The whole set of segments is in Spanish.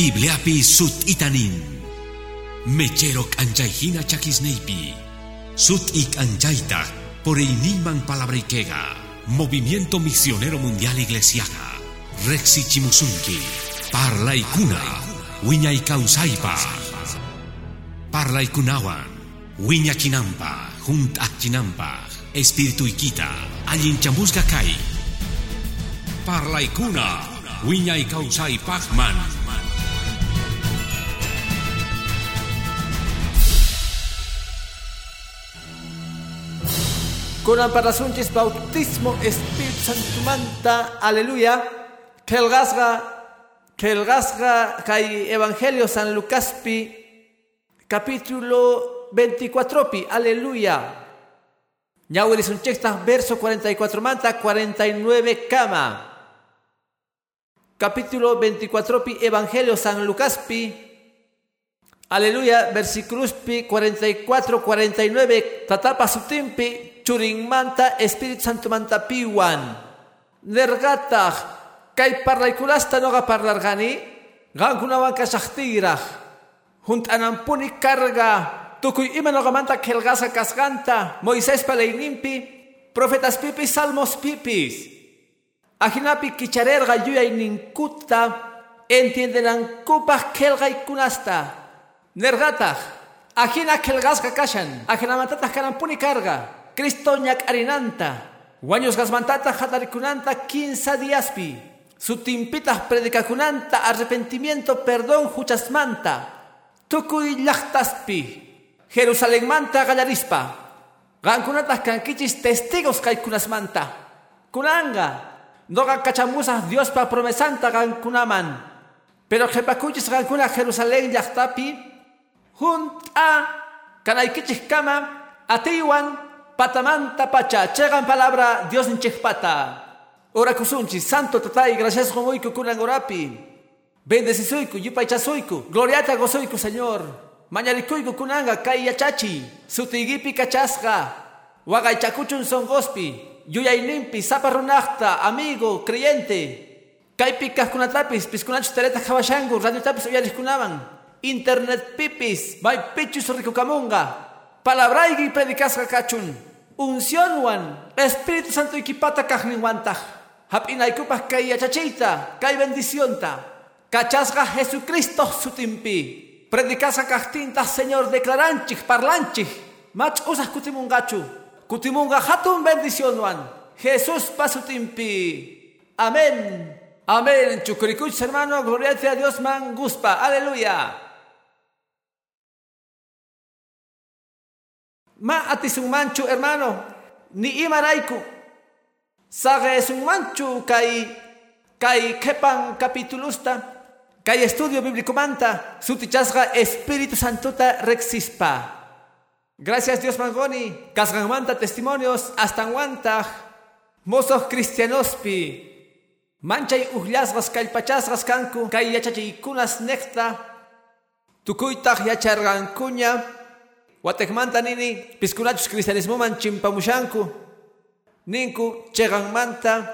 Bibliapi sut itanin. Mechero anjaihina chakisneipi. Sut ik anjaita por iniman palabrikega. Movimiento Misionero Mundial Iglesiaga. Rexi Chimusunki. Parla ikuna. Wiña ikausaipa. Parla ikunawan. Wiña chinampa. Junt chinampa. Espíritu ikita. Allin chamusga kai. Parla ikuna. Wiña. Kunan para sunchis bautismo Espíritu Santo manta, aleluya. Kelgasga, Kelgasga, kai Evangelio San Lucaspi, capítulo 24 pi, aleluya. Ñaweli sunchesta verso 44 manta, 49 cama. Capítulo 24 pi, Evangelio San Lucaspi, Aleluya, versículos 44, 49, tatapa sutimpi, churing manta, Espíritu Santo manta piwan. Nergatah, kay parlaikulasta noga parlargani, gankunawan kasaktirah. Junt anampuni carga, tukuy ima noga manta kelgasa kasganta, Moisés palaynimpi, profetas pipis, salmos pipis. Ajinapi kicharerga yuyay ninkuta, entiendenan kupah kelgay kunasta. Nergatah, ajina kelgasga kashan, ajina mantata kanampuni carga, Cristo ñak arinanta, guaños gasmantata hatarikunanta quinza diaspi, sutimpita predicakunanta arrepentimiento perdón huchasmanta, tukuy llachtaspi, Jerusalén manta gallarispa, gankunatas kankichis testigos kaikunasmanta, kunanga, noga kachamusas Dios pa promesanta gankunaman, pero jepakuchis gankuna Jerusalén llachtapi, junta kanaykichik kama atiwan patamanta pacha chegan palabra Dios pata ora kusunchi santo tatay gracias homoiku kunan orapi. Bendecisuiku yupaychasuiku gloriata gozoiku señor. Mañarikuyku kunanga kay yachachi sutigipi kachasqa waqaychakuchun songospi yuyayninpi saparunaqta amigo creyente. Kaypi kajkunatapis piskunachus tereta hawashangu radiotapis uyarikunaman internet pipis, may pichus rikukamunga, palabraigi predicasga kachun, unción wan, Espíritu Santo ikipata kahninwantah, hapinaikupas kay yachachita, kay bendición ta, kachasga Jesucristo sutimpi, predicasga kahtinta Señor declaranchik, parlanchik, mach usas kutimungachu, kutimunga hatun bendición wan, Jesús pasutimpi. Amén. Amén. Chukurikuch, hermano, gloria a Dios, man guspa. Aleluya. Manchu hermano, ni imaraiku. Sage manchu kai kai kepan capitulusta, kai estudio bíblico manta, sutichasga Espíritu Santuta rexispa. Gracias Dios mangoni, kasgan manta testimonios hasta aguanta, mozos cristianospi. Manchay uhlasgas kallpachasgas kanku, kay yachachikunas nekta, tukuytaq yachargankuña, watekmanta nini piskunachus cristianismoman chimpamushanku. Ninku cheganmanta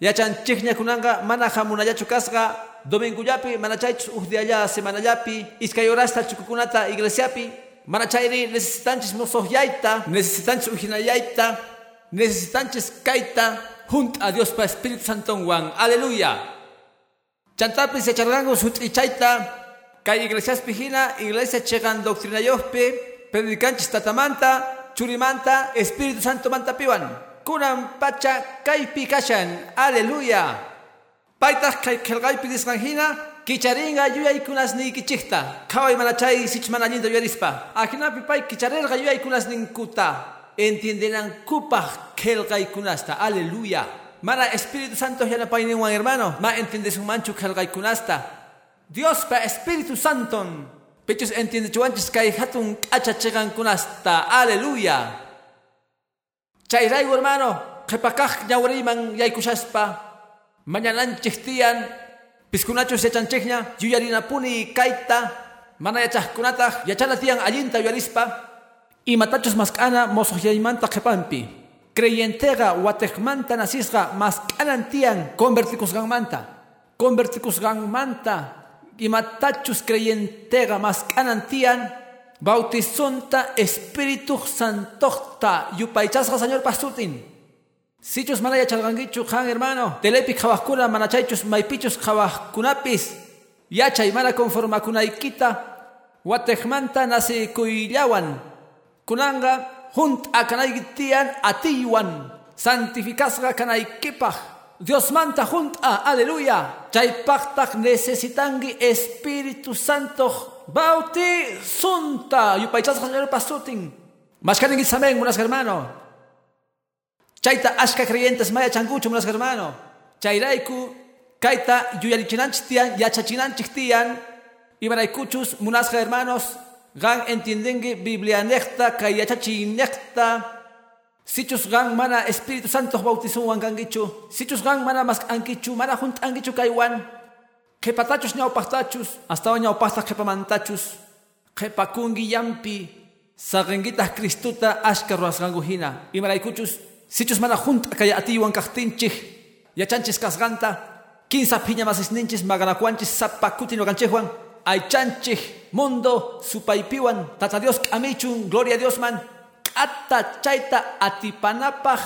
yachanchikñakunanqa mana hamunallachu kasqa domingullapi mana chaychus ujdialla semanallapi iskay horasta chukukunata iglesiapi mana chayri necesitanchis mosoqyayta necesitanchis ujinallayta necesitanchis kayta junt a Dios pa Espíritu Santo wan. Aleluya. Chantapis yacharganku sut'ichayta kay iglesiaspi hina iglesia chegan doctrinayospi predicanchis tatamanta, churimanta, Espíritu Santo manta piwan. Kunan pacha kaipi kashan. Aleluya. Paitas kai kelgaipi disranjina, kicharinga yuyay kunas ni kichikta. Kawai manachay sich manalinda yuyarispa. Akinapi pai kicharerga yuyay kunas ninkuta. Entiendenan kupaj kelgay kunasta. Aleluya. Mana Espíritu Santo ya no hermano. Ma entiendes un manchu kelgay kunasta. Dios pa Espíritu Santo. Pechos entiende chuanchis kay hatun kacha chegan kunasta. Aleluya. Chayraigo hermano, qepakaj ñawriman yaykushaspa. Mañananchik tiyan, piskunachos yachanchikña, yuyarinapuni kaita, mana yachajkunataq yachana tiyan allinta yuyarispa. Y matachos maskana mosoqyaymanta qepampi. Creyentega watekmanta nasisqa maskanan tiyan convertikusganmanta. Convertikusganmanta imatachus creyentega mas canantian, bautizonta Espíritu Santota, yupaychasga Señor Pasutin. Sichus manaya chalgangichu han hermano, telepi kawakuna manachaychus maipichus kawakunapis, yachay mana conformakunaykita, watejmanta nasi kuillawan, kunanga junt akanaygitian atiwan, santificasga kanaykipaj, Dios manta junta, aleluya. Chaypachtak necesitangi Espíritu Santo bautizunta. Yupaychas Señor pasutin. Mashkanin samen, munas hermano. Chaita ashka creyentes maya changucho, munas hermano. Chairaiku, kaita yuyarichinanchtian, yachachinanchtian. Ibaraykuchus, munas hermanos. Gan entiendengi Biblia necta, kayachachi necta. Sichus gang mana Espíritu Santo bautizo wan gangichu. Sichus gang mana mas angichu, mana junt angichu kaiwan. Pachtachus, hasta nyau pasta kepamantachus. Kepakungi yampi, sagengita Kristuta ashkaruas ganguhina. Imaraykuchus, sichus mana junt kaya atiwan kahtinchih. Yachanchis kasganta, quinza piña mas isninchis maganacuanchis sapakutino ganchejuan. Aychanchih, mundo, supaipiwan, tata Dios amichun, gloria a Dios man atta chaita atipanapaj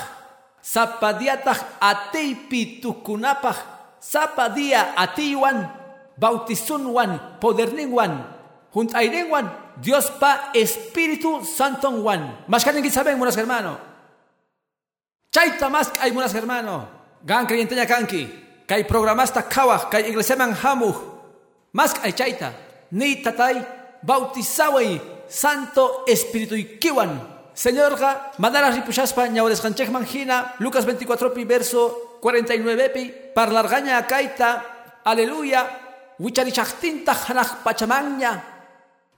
sapadiataq ateipi tukunapaj sapadia atiwan bautizunwan poderninwan juntairinwan Dios pa Espíritu Santo wan mashkanin saben munas hermano. Chaita mas hay munas hermano. Gan creyenteña kanki kay programasta kawaj kay iglesiaman hamuj mas ay chaita. Ni tatay bautizaway Santo Espíritu ikiwan Señor mandara ripushaspa ñaures ganchek manjina, Lucas 24 pi verso 49 pi, parlargaña kaita, aleluya, wicharichachtinta hanaj pachamanya,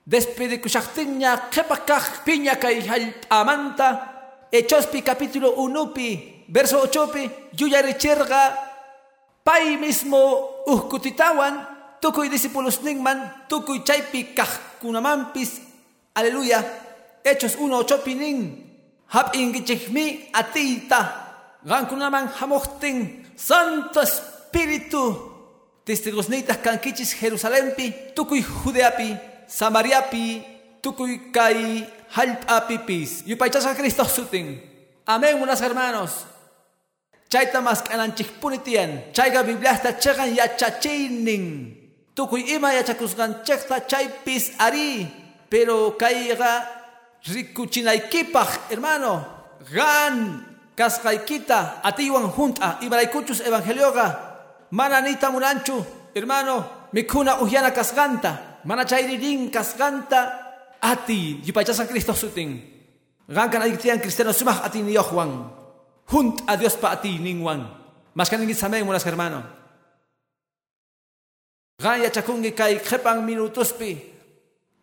despedikushachtinña kepakaj piña kay amanta, Hechospi capítulo 1 pi, verso 8 pi, yuyaricherga, pay mismo uhkutitawan, tukuy discípulos ningman, tukuy chaypi kajkunamampis, aleluya, Hechos 1 chopinin. Hab ingichikmi atita. Gankunaman hamochtin. Santo Espíritu. Testigos neitas kankichis Jerusalempi. Tukuy Judeapi. Samariapi. Tukuy kai halpapipis. Yupaychasa Cristo sutin. Amén, unas hermanos. Chayta mas kananchikpunitian. Chayga Bibliasta chegan yachachinin. Tukuy ima yachakusgan chekta chaypis ari. Pero kaiga rikuchinaykipaj, hermano, gan kasqaykita atiwan junta ibaraykuchus evangelioga mananita muranchu, hermano, mikuna uhyana kasganta, mana chayririn kasganta ati yupaychasan Cristo sutin. Gan cristiano sumah ati niyohwan. Junt a Dios pa ati ningwan. Mas kanin samen hermano. Gan yachakungi minutos minutuspi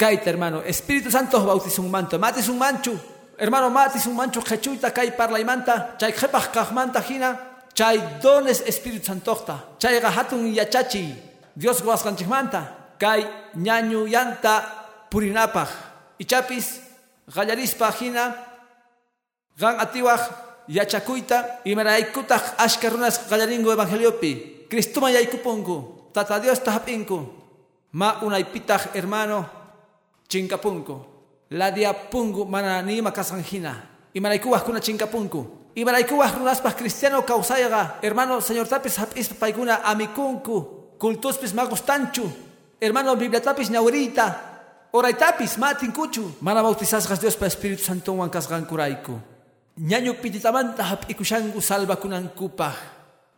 Hermano. Espíritu Santo bautiza un manto. Matis un mancho. Hermano, matis un mancho jechuita kai manta. Chay jepach manta hina. Chay dones Espíritu Santo. Chay gahatun yachachi. Dios manta. Kai ñañu yanta purinapaj. Ichapis gallarispa hina. Gan atiwaj yachakuita. Y meraikutaj ashkarunas gallaringo evangeliopi. Cristuma yaikupunku. Tata Dios tahapinku. Ma unaipitaj hermano chinkapunku. Ladiapunku mana ni makasanjina. Y maraikuas kuna chinkapunku. Y maraikuas runaspas cristiano causayaga. Hermano, señor tapis hapis paikuna amikunku. Kultuspis magustanchu. Hermano, bibliatapis ñaurita. Oraitapis matinkuchu. Mana bautizasgas Dios pa Espíritu Santo wankasgan kuraiku. Ñaño pititamanta hapikushangu salva kunankupaj.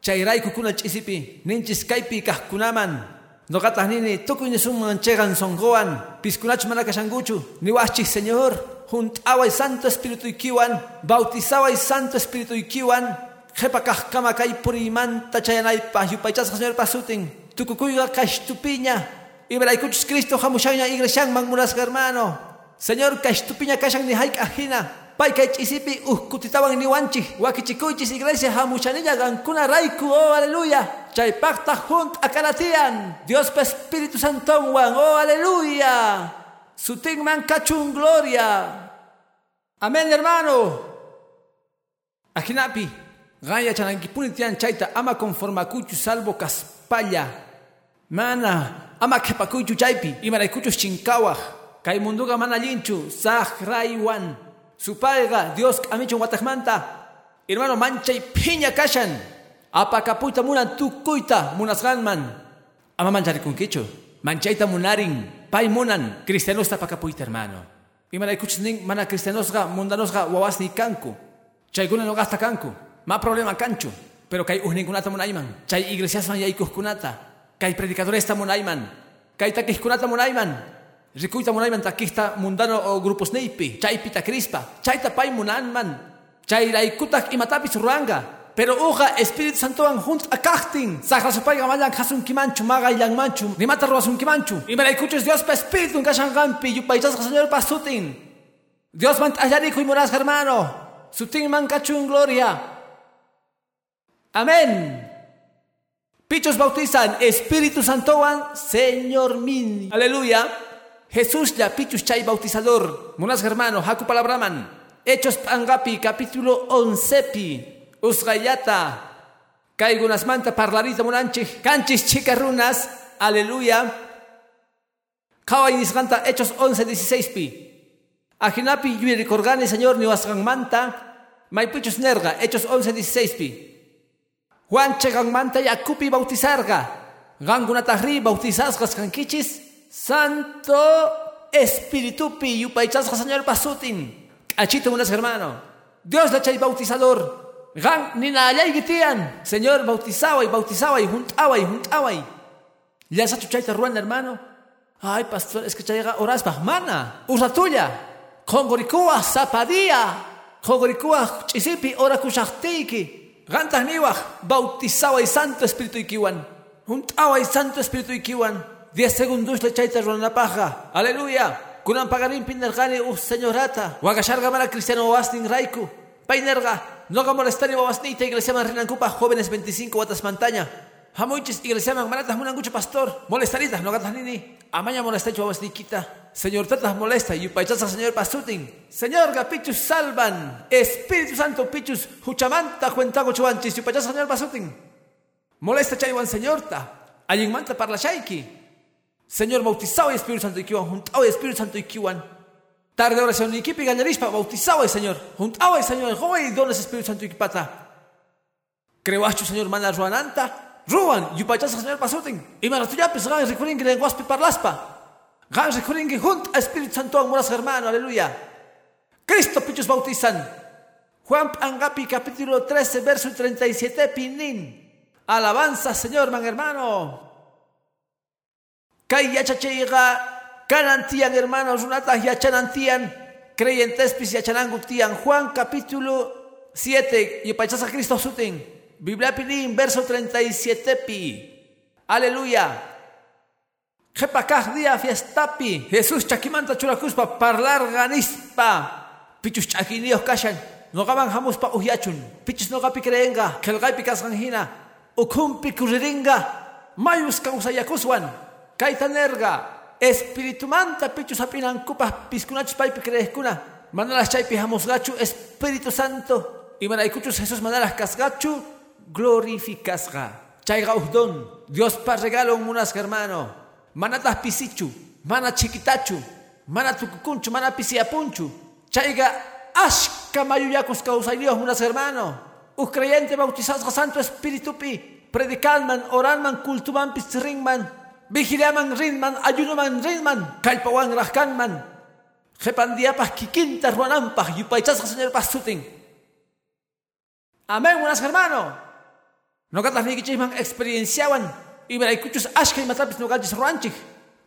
Chayraiku kuna chisipi. Ninchis kaipi kahkunaman. No nini, tukuy ni suman chegan songoan, piskunach manaka shanguchu, ni wachi Señor, juntaway Santo Espíritu ikiwan, bautizaway Santo Espíritu ikiwan, jepakaj kama kay purimanta chayanay pa, yupaychas Señor pasutin, tukukuyga kashtupiña, ibraykuchus Cristo jamushaña iglesian mangmunas hermano, Señor kashtupiña kashan ni haik Paika chisipi uhkutitawan niwanchi, wakichikuychis iglesia hamuchanilla gankuna raiku, oh aleluya. Chaypakta junt akalatian, Dios pa Espíritu Santo wan, oh aleluya. Sutingman kachun gloria. Amén hermano. Akinapi, gaya chanankipunitian chaita ama conforma kuchu salvo kaspalla. Mana, Ama kepakuychu chaypi. Imaraykuchus chinkawaj. Kay munduga mana linchu. Saj raywan. Supayga Dios amichun watakmanta. Hermano manchay piña kashan. Apakapuyta munan tukuyta munasganman. Ama mancharikunkichu. Manchayta munarin. Pay munan. Cristianosta pakapuyta hermano. Imaraykuchus nin mana cristianosga mundanosga wawasni kanku. Chaykuna no gasta kanku. Ma problema kanchu. Pero kay uhninkunata munayman. Chay iglesiasman yaykuhkunata. Kay predicadoresta munayman. Kay takihkunata munayman. Rikuyta munayman takihta mundano o grupos neipi. Chaypita crispa. Chayta pay munanman. Chay raykutak imatapis ruanga. Pero uja Espíritu Santo an junt akachtin. Sakra supayga malang hasun kimanchu maga ilang manchu. Ni mata ruasun kimanchu. Y me escuches Dios pa Espíritu kashan gampi. Yupaychas Señor pa sutin. Dios man ayarico y moras hermano. Sutin man kachun gloria. Amén. Pichos bautizan Espíritu Santo an Señor min. Aleluya. Jesús ya pichus chay bautizador. Monas hermano, haku palabraman. Hechos Pangapi, capítulo 11 pi. Usgayata. Kaigunas manta parlarita munanchik. Canchis chicarrunas. Aleluya. Kawai nisganta Hechos 11, 16 pi. Ajinapi yuri corgani señor ni manta. Maipichus nerga. Hechos 11, 16 pi. Juan chegan manta yakupi bautizarga. Gangunatahri bautizasgas kankichis. Santo Espíritu pi yupaichasga señor pasutin. Achito unas hermano. Dios le chay bautizador. Gan ni na allá gitian. Señor bautizaba y bautizaba y juntaba y juntaba y. Ya sa chuchaita ruan hermano. Ay pastor es que llega oras mana. Usa tuya. Kongorikua zapadía. Kongorikua chisipi ora kushachtiki. Gantas niwa bautizaba y santo espíritu ikiwan. Juntaba y santo espíritu ikiwan. Diez segundos le chaita ruan paja. Aleluya. Kunan pagarin pinergani uh señorata. Wagasharga mara cristiano wasning raiku. Painerga. No haga molestar y babasnita iglesia man rinancupa jóvenes 25 watas montaña. Hamuichis iglesia man manatas munangucho pastor. Molestaritas no gatas nini. Amaña molestacho babasniquita. Señor tatas molesta y upaichasa señor pasutin. Señor gapichus salvan. Espíritu Santo pichus huchamanta cuentago chuanchis y upaichasa señor pasutin. Molesta chaywan señorta. Allin manta parla shaiki. Señor bautizado y Espíritu Santo ikiwan, juntado y Espíritu Santo ikiwan. Tarde oración y equipi gallarispa, bautizado y Señor, juntado y Señor, joven dones Espíritu Santo ikipata. Crewachu Señor mana ruananta, ruan, yupachasa Señor pasutin. Y maratuyapis gan recurin que lenguaspi parlaspa. Gan recurin que junt a Espíritu Santo amoras hermano, aleluya. Cristo pichos bautizan. Juan Angapi capítulo 13 verso 37 pinin. Alabanza Señor, man hermano. Kay yachachayga kanantian hermanos runata yachanantian creyentes pis yachanangutian. Juan capítulo 7 y pachasa Cristo sutin. Biblia pinin verso 37 pi. Aleluya. Jepakaj día fiestapi. Jesús chakimanta churakuspa parlar ganispa pichus chakinios kashan no gaban hamuspa uhyachun. Pichus no gapi creenga kelgaipi kasganhina ukumpi kuriringa mayus kausayakuswan Kaitanerga, Espíritu Manta pichu sapinan kupas piskunachus paipi creeskuna. Manalas chaypi gachu Espíritu Santo. Y manaikuchus Jesús manalas kasgachu glorificasga. Chayga uhdon, Dios pa regalo munas hermano. Manatas pisichu, mana chiquitachu, mana tukukunchu, mana pisiapunchu. Chayga ashka mayuyacus causaidios munas hermano. Us creyente bautizados Santo Espíritu pi. Predicanman, oranman, cultuman, pisringman. Vigilaman rinman, ayunuman rinman, kalpawan rahkanman. Jepandiapas kikinta ruanampas, yupaychasas señor pasutin. Amén, buenas hermano. No gatas ni kichisman experienciawan. Y me escuchas ashka y matapis no gachis ruanchik.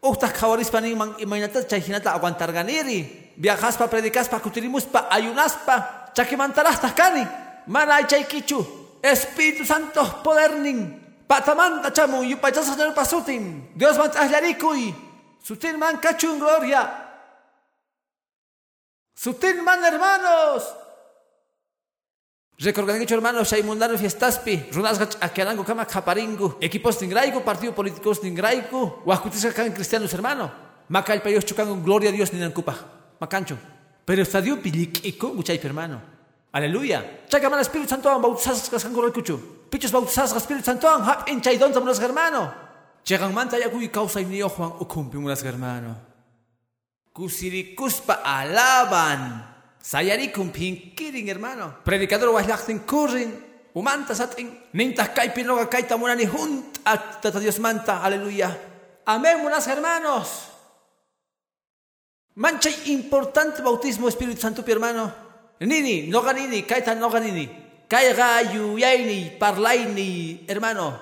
Uchtas kawarispa niman imaynata chayhinata aguantar ganiri. Viajas pa predikas pa kutirimus pa ayunas pa. Chakimantarastas kani. Mana ay chaykichu. Espíritu Santo podernin. Patamanta chamu yupachasa señor pasutin. Dios man ahllarikuy. Sutin man cachun gloria. Sutin man hermanos. Recorgan hecho hermanos hay mundano fiestaspi. Runasgach akerango kama kaparingu. Equipos tingraico, partido políticos tingraico. Huascutisca kan cristianos hermano. Macal payos chucan gloria a Dios ni nancupa. Macancho. Pero estadio pilikiko muchay hermano. Aleluya. Chacaman Espíritu Santo bautizas kaskan kuchu. Pichos bautizados Espíritu Santo hap en chaydon los hermano. Chegan manta ya kuy causa ni Juan ukumpi munas hermano. Kusirikuspa alaban. Sayarikum pinkirin hermano. Predicador wahlaktin kurin. Umanta satin. Nintas kaipi noga kaita munani junt hasta Dios manta. Aleluya. Amén munas hermanos. Mancha importante bautismo Espíritu Santo, mi hermano. Nini, no ganini, kaita no ganini. Kaiga yaini, parlaini, hermano.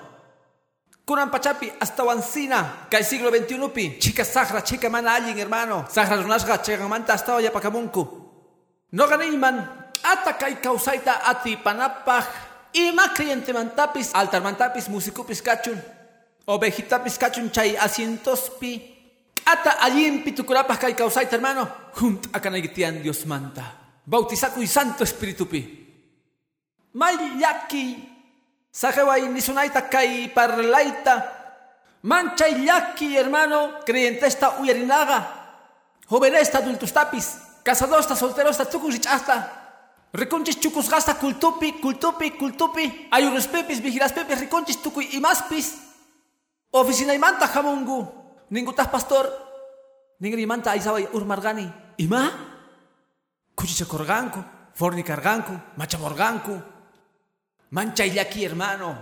Kunan pachapi hasta wancina, kai siglo XXI pi. Chica sagra, chica mana alguien, hermano. Sagra runasga, chica manta hasta ya pakamunku. No ganini man, ata kai causaita ati panapaj. Ima cliente mantapis, altar mantapis, musicupis cachun. Ovejitapis cachun chay asientos pi. Ata allimpi tukurapaj kai causaita, hermano. Junt akanagitian Dios manta. Bautizaku y Santo Espíritu pi. Mayaki. Sajeway nisunaita kai parlaita. Mancha yaki, hermano. Creyentesta uyarinaga. Jovenesta adultustapis. Casadosta, solterosta, tukusich hasta. Riconchis chucus gasta cultupi, cultupi, cultupi. Ayunos pepis, vigilas pepis, riconchis tucuy imaspis. Oficina imanta jamungu. Ningutas pastor. Ningri manta urmargani. Ima? Cuchichacorganco, fornicarganco, machamorganco. Mancha illaki, hermano.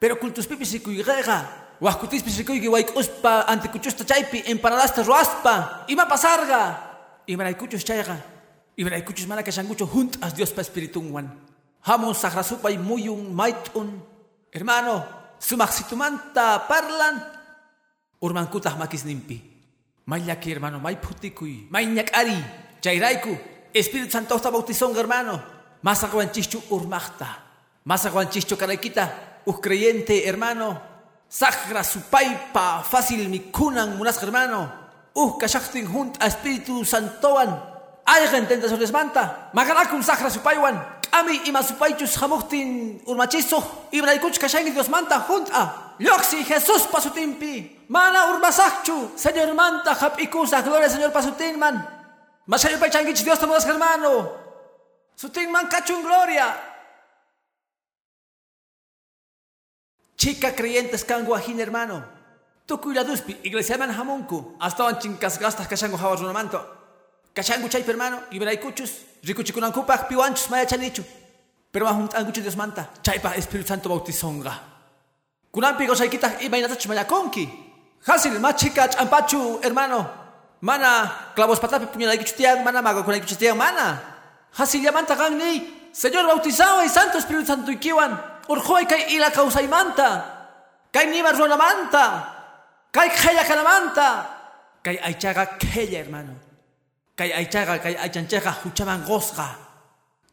Pero cultus pipis y cuigega. Huascutis pisricuy que uspa ante cuchusta chaipi, empanadasta ruaspa. Ima pasarga. Ima raicuchus chaiga. Ima raicuchus mana que sangucho junt as Dios pa espiritunwan. Hamon sagrasupa y muyun maitun. Hermano, sumaxitumanta parlan. Urmankutah makis nimpi. Mayaki, hermano. May nyakari. Chairaiku. Espíritu Santo está bautizón, hermano. Más aguanchichu urmachta. Más aguanchichu caraikita. Us creyente, hermano. Sagra su paipa. Fácil mi kunan, munas, hermano. Uh, kashachtin junt a Espíritu Santoan. Aigen tenta sobre manta. Magarakun sagra su paiwan. Kami ima su paichus hamuhtin urmachizo. Ibraikuch kashangi Dios manta junt a. Yoxi Jesús pasutimpi. Mana urmasakchu. Señor manta hapikusa. Gloria Señor pasutin man. Masayo pa changuich Dios hermano. Sutin man cachun gloria. Chica creyentes canguajin hermano. Tukuy la duspi, iglesia man hamunku. Hasta van chinkas gastas kashango hawas manto. Kashango chay hermano, iberay kuchus. Rikuchikunan kupak piwanchus maya chanichu. Pero mahun anguchu Dios manta. Chaypa Espíritu Santo bautizonga. Kunampi gosaykita imaynatach mayakonki. Hasil machika champachu hermano. Mana, clavos patapi puñalay kichutiang, mana mago kunay kichutiang, mana. Hasil yamanta kang ni, Señor bautizado y Santo Espíritu Santo ikiwan. Urjoy kay ila kausay manta. Kay nima ruana manta. Kay kaya kanamanta. Kay aychaga kaya hermano. Kay aychaga kay aychancheja huchaman gosga.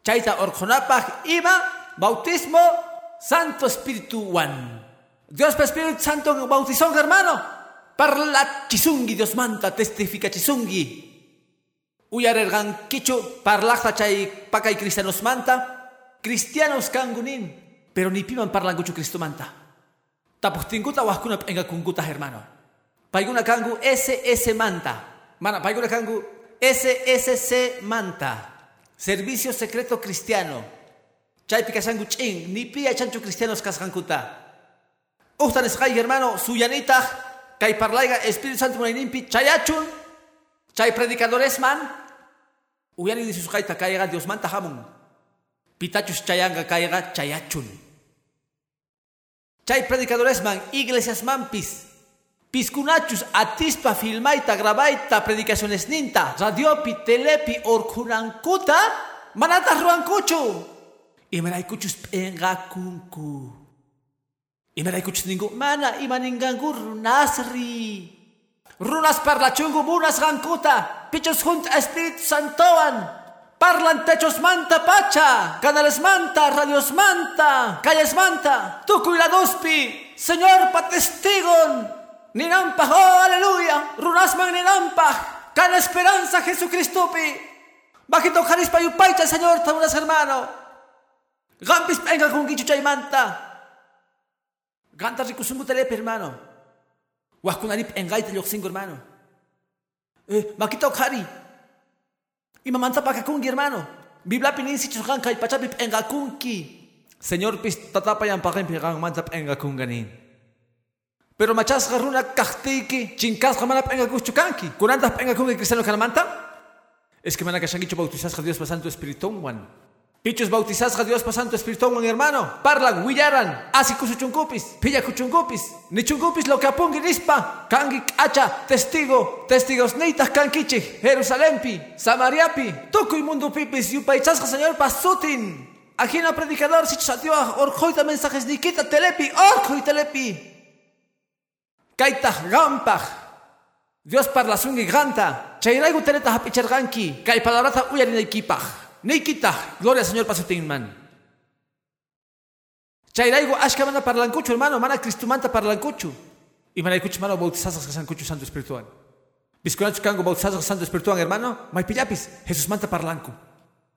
Chaita orjonapaj ima bautismo Santo Espíritu One. Dios Espíritu Santo bautizó hermano. Parla chisungi Dios manta testifica chisungi. Uyarergan kichu parlaja chay pakay cristianos manta. Cristianos kangunin. Pero ni piman parlan kuchu Cristo manta. Tapuhtinguta wahkuna enga kunguta hermano. Paiguna kangu SS manta. Mana paiguna kangu SSC manta. Servicio secreto cristiano. Chay pikasangu chin. Ni pia chancho cristianos kaskankuta. Uhtan escay hermano suyanita kay parlaiga Espíritu Santo munayninpi chayachun chay predicadores man. Uyani disusqayta kayqa Dios manta hamun pitachus chayanga kayqa chayachun chay predicadores man iglesias manpis piskunachus atispa filmayta grabayta predicaciones ninta radiopi telepi orkunankuta manata ruankuchu. Imaraykuchus p'enqakunku Imaraykuchus ningu mana imaningangu runasri. Runas parlachungu munas gankuta. Pichos junt Espíritu Santoan. Parlan techos manta pacha. Canales manta, radios manta. Calles manta. Tucuy la duspi. Señor patestigon. Ninampaj, oh aleluya. Runas man ninampaj. Can esperanza Jesucristo pi. Bajito jarispa yupaycha Señor tabunas hermano. Gampis penga con manta. Ganta rikusungu telepe, hermano. Wakunarip engaita yoksingo, hermano. Eh, makita okari. Imamanta pakakungi, hermano. Bibla pinisi chukanka y pachapip engakunki. Señor pis tatapa yang pakin pirang mantap engakunganin. Pero machas runa kahtiki, chinkas mana penga kuchukanki. Kunantas penga kungi cristiano kanamanta? Es que mana kashangicho bautizas a Dios para Santo Espíritu Juan. Pichos bautizas a Dios para Santo Espíritu Juan, hermano. Parlan, huillaran, asi kuchuchunkupis, pilla kuchunkupis, ni chunkupis lo que apungi rispa, kangi acha, testigo, testigos neitas kankichi, Jerusalempi, Samariapi, y mundo pipis, yupaichas Señor pasutin. Ajina predicador, si chatio, orjoita mensajes nikita telepi, orjoi telepi. Kaita gampach. Dios parla sungi ganta. Chayraigu tereta hapicharganki. Kay palabrata uyari Neikita. Gloria al Señor pasutin man. Chayraigu ashka mana parlancucho, hermano. Mana cristumanta parlancucho. Y manaykucho mano bautizazas sancucho santo espiritual. Bisconacho kango bautizazas santo espiritual, hermano. Maipillapis. Jesús manta parlanco.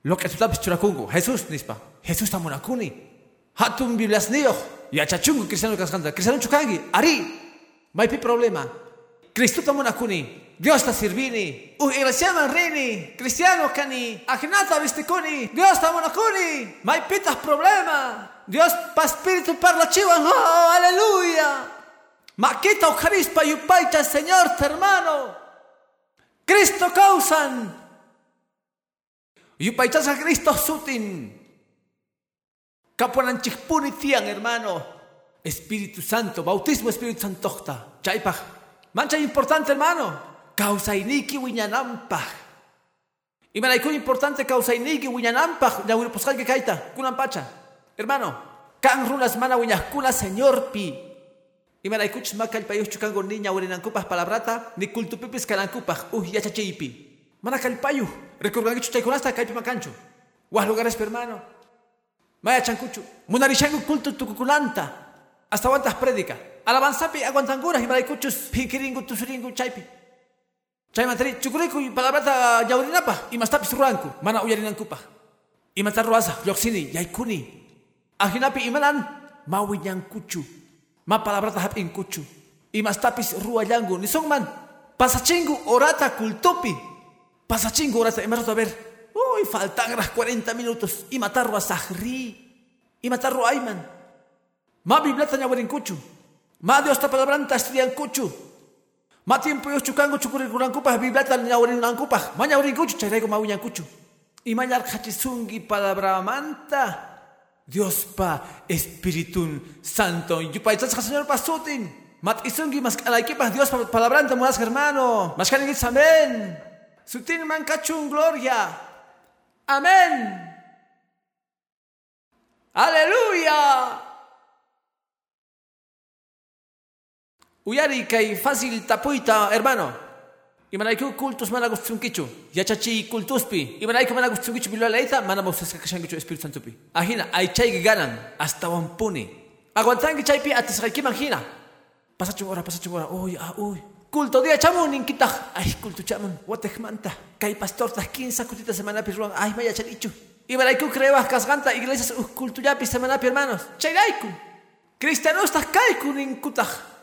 Lo que tutapis churakungo. Jesús nispa. Jesús tamonakuni. Hatun biblias niyo. Yachachungo cristiano cascanta. Cristiano chukangi. Ari. Maipi problema. Cristo tamuna kuni. Dios está sirvini. Uh, iglesia. Cristiano kani. Agnata vistikuni. Dios tamuna kuni. Mai pitas problema. Dios pa espíritu parla chivan. Oh, aleluya. Maquita Eucarispa yupaicha Señor, hermano. Cristo causan. Yupaicha a Cristo sutin. Kapuanan chispuni tian, hermano. Espíritu Santo, bautismo Espíritu Santo. Chaipaj. Mancha importante, hermano. Causa iniki wiñanampa. Y malaikun importante causa iniki wiñanampa. La poscal que kaita. Kunampacha. Hermano. Kan runas mana kuna señor pi. Y malaikuch makal payus chukango niña urinankupas palabrata. Ni kultupipis kalankupas. Uh, yachachipi. Mana kalpayu. Recorgan que chuchaykunasta kaipi macancho. Guas lugares, hermano. Maya chancuchu. Munarishangu culto tucuculanta. Hasta aguantas prédica. Alabanzapi aguantanguras y maraicuchus pikiringu tusuringu chaypi. Chay materi chukuriku y palabrata yaurinapa y mastapis ruanku mana uyarinankupa. Y matar ruasa yoxini yaikuni. Ajinapi imanan mawinyankuchu. Ma palabrata hapinkuchu. Y mastapis ruayangu ni son man. Pasachingu orata kultupi. Pasachingu orata y a ver. Uy, faltan las 40 minutos. Y matar a Sahri. Y matar a Ayman. Ma biblata ñawarinkuchu. Ma Dios ta palabranta estudian kuchu. Ma tiempo yo chukango chukuri kurankupa biblata ñawarin ankupa. Ma ñawarin kuchu chayraigo ma uñan kuchu. Y mañar hachisungi palabra manta. Dios pa Espíritu Santo. Y pa itzas Señor pasutin. Mat isungi mas alaikipa Dios pa palabranta muras hermano. Mas kaningits amén. Sutin man kachun gloria. Amén. Aleluya. Uyari kay fácil tapuita, hermano. Y manaiku cultus mana gustunkichu. Yachachi cultuspi. Y manaiku mana gustunkichu bilo leita, mana mosas kakashankichu Espíritu Santo pi. Ajina, ay chay ganan hasta wampuni. Aguantangi chay pi atisraki manjina. Pasachu hora, pasachu hora. Uy, ah, uy. Culto dia chamun inkitah. Ay, culto chamun. Watek manta. Kay pastor tas 15 kutita semana pi ruang. Ay, maya chalichu. Y manaiku creebas kasganta iglesias uh, culto ya pi semana hermanos. Chayraiku. Cristianos tas kaiku ninkutah.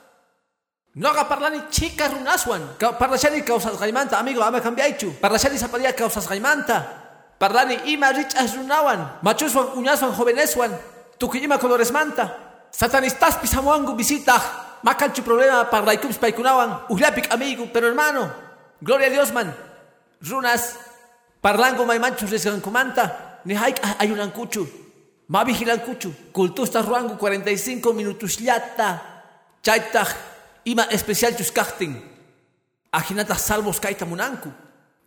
No haga parlani chica runaswan. Parlashani causas gaimanta, amigo, ama cambiaichu. Parlashani zapadía causas gaimanta. Parlani ima richas runawan. Machuswan uñaswan joveneswan. Tukiyima colores manta. Satanistas pisamuangu visita. Macanchu problema parlaikups paikunawan. Uhlapik amigo, pero hermano. Gloria a Dios man. Runas. Parlango maimanchus resgankumanta. Ni haik ayunankuchu. Ma vigilankuchu. Cultusta ruangu 45 minutos llata. Chaitaj ima especial chuskachtin. Ajinata salvos kaita munanku.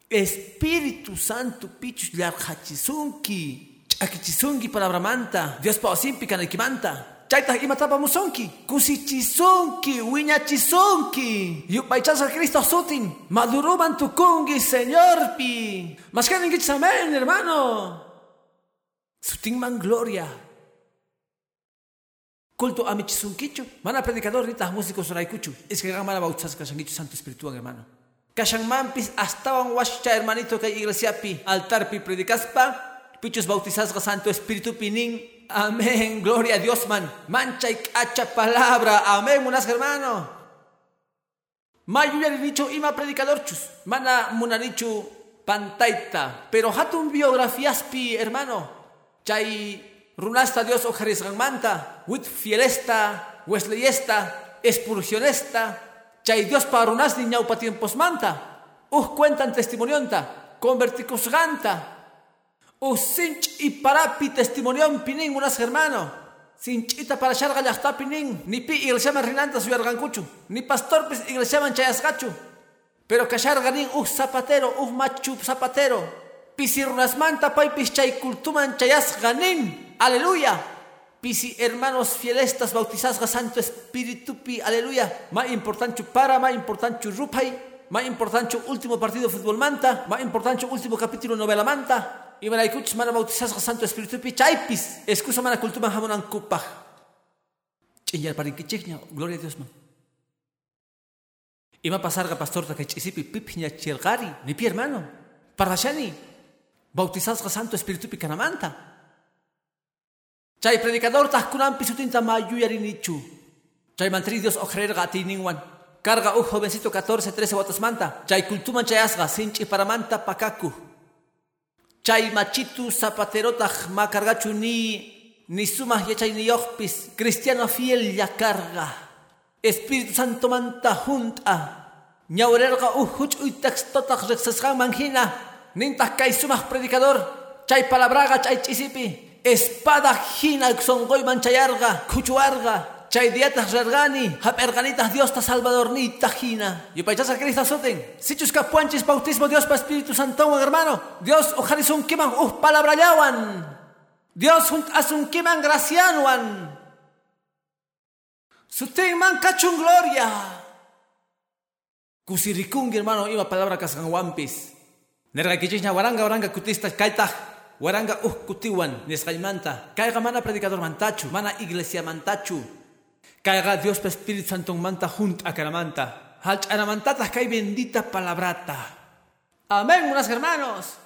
Espíritu Santo pichus llarhachisunki. Chakichisunki palabra manta. Dios pa osimpi manta. Chaita ima tapa musonki. Kusichisunki. Wiñachisunki. Yupaychasa Cristo sutin. Maduruman tukungi, Señor pi. Mascanin amén, hermano. Sutin man gloria culto a michisunkichu. Mana predicador rita músicos kuchu. Es que mana bautizas kashangichu santo espiritual hermano. Kashan mampis hasta un wascha hermanito que iglesia pi altar pi predicaspa. Pichos bautizas santo espíritu pinin. Amén. Gloria a Dios man. Mancha y cacha palabra. Amén, munas hermano. Mayu dicho ima predicador chus. Mana munanichu pantaita. Pero hatun biografías pi hermano. Chay runasta Dios o manta, wit fielesta, wesleyesta, expulsionesta, chay Dios parunas ni ñaupa tiempos manta, uh cuentan testimonionta, converticus ganta, uh sinch y parapi testimonion pinin unas hermano, sinchita para sharga llaqta pinin, ni pi iglesiaman rinanta suyargancuchu, ni pastor pis iglesiaman chayasgachu, pero kasharga nin uh zapatero, uh machu zapatero, pisirunas manta paypis chay kultuman chayasga nin, aleluya. Pisi hermanos fielestas bautizados Santo Espíritu pi, aleluya. Más importante para, más importante rupay, más importante último partido fútbol manta, más importante último capítulo novela manta. Y me escuchas mana bautizados Santo Espíritu pi, chaipis, excusa mana cultura jamonan kupaj. Chinyar para chichnya, gloria a Dios man. Y va pasar pastor que chisipi pipiña chirgari, ni pi hermano. Para shani, bautizados Santo Espíritu pi canamanta. Chay predicador tahkunan pisutinta mayuyarinichu. Chay mantridios ojrerga atininwan. Carga un jovencito 14, 13 watas manta. Chay kultuman chayasga sinchi manta pakaku. Chay machitu zapaterotaj ma cargachu ni ni sumah chay ni yochpis. Cristiano fiel ya carga. Espíritu Santo manta junta. Ñaurerga uhuch uy textotaj rexesgan manjina. Nintas kay sumah predicador. Chay palabraga chay chisipi espada hina songoy manchayarga, kuchuarga, chay dietas rergani, haperganitas Dios ta salvador ni tajina. Y paichas a Cristo soten. Sichus capuanchis bautismo Dios pa Espíritu Santo, hermano. Dios un kiman uh palabra yawan. Dios un asun kiman gracianuan. Suten man cachun gloria. Kusirikungi hermano iba palabra kasgan wampis. Nerga kichishna waranga waranga kutista kaitah waranga uh kutiwan nisqaymanta kayqa mana predicador mantachu mana iglesia mantachu. Kayqa Dios pa Espíritu Santo manta junt akaramanta halch'anamantataq kay bendita palabrata. Amén munas hermanos.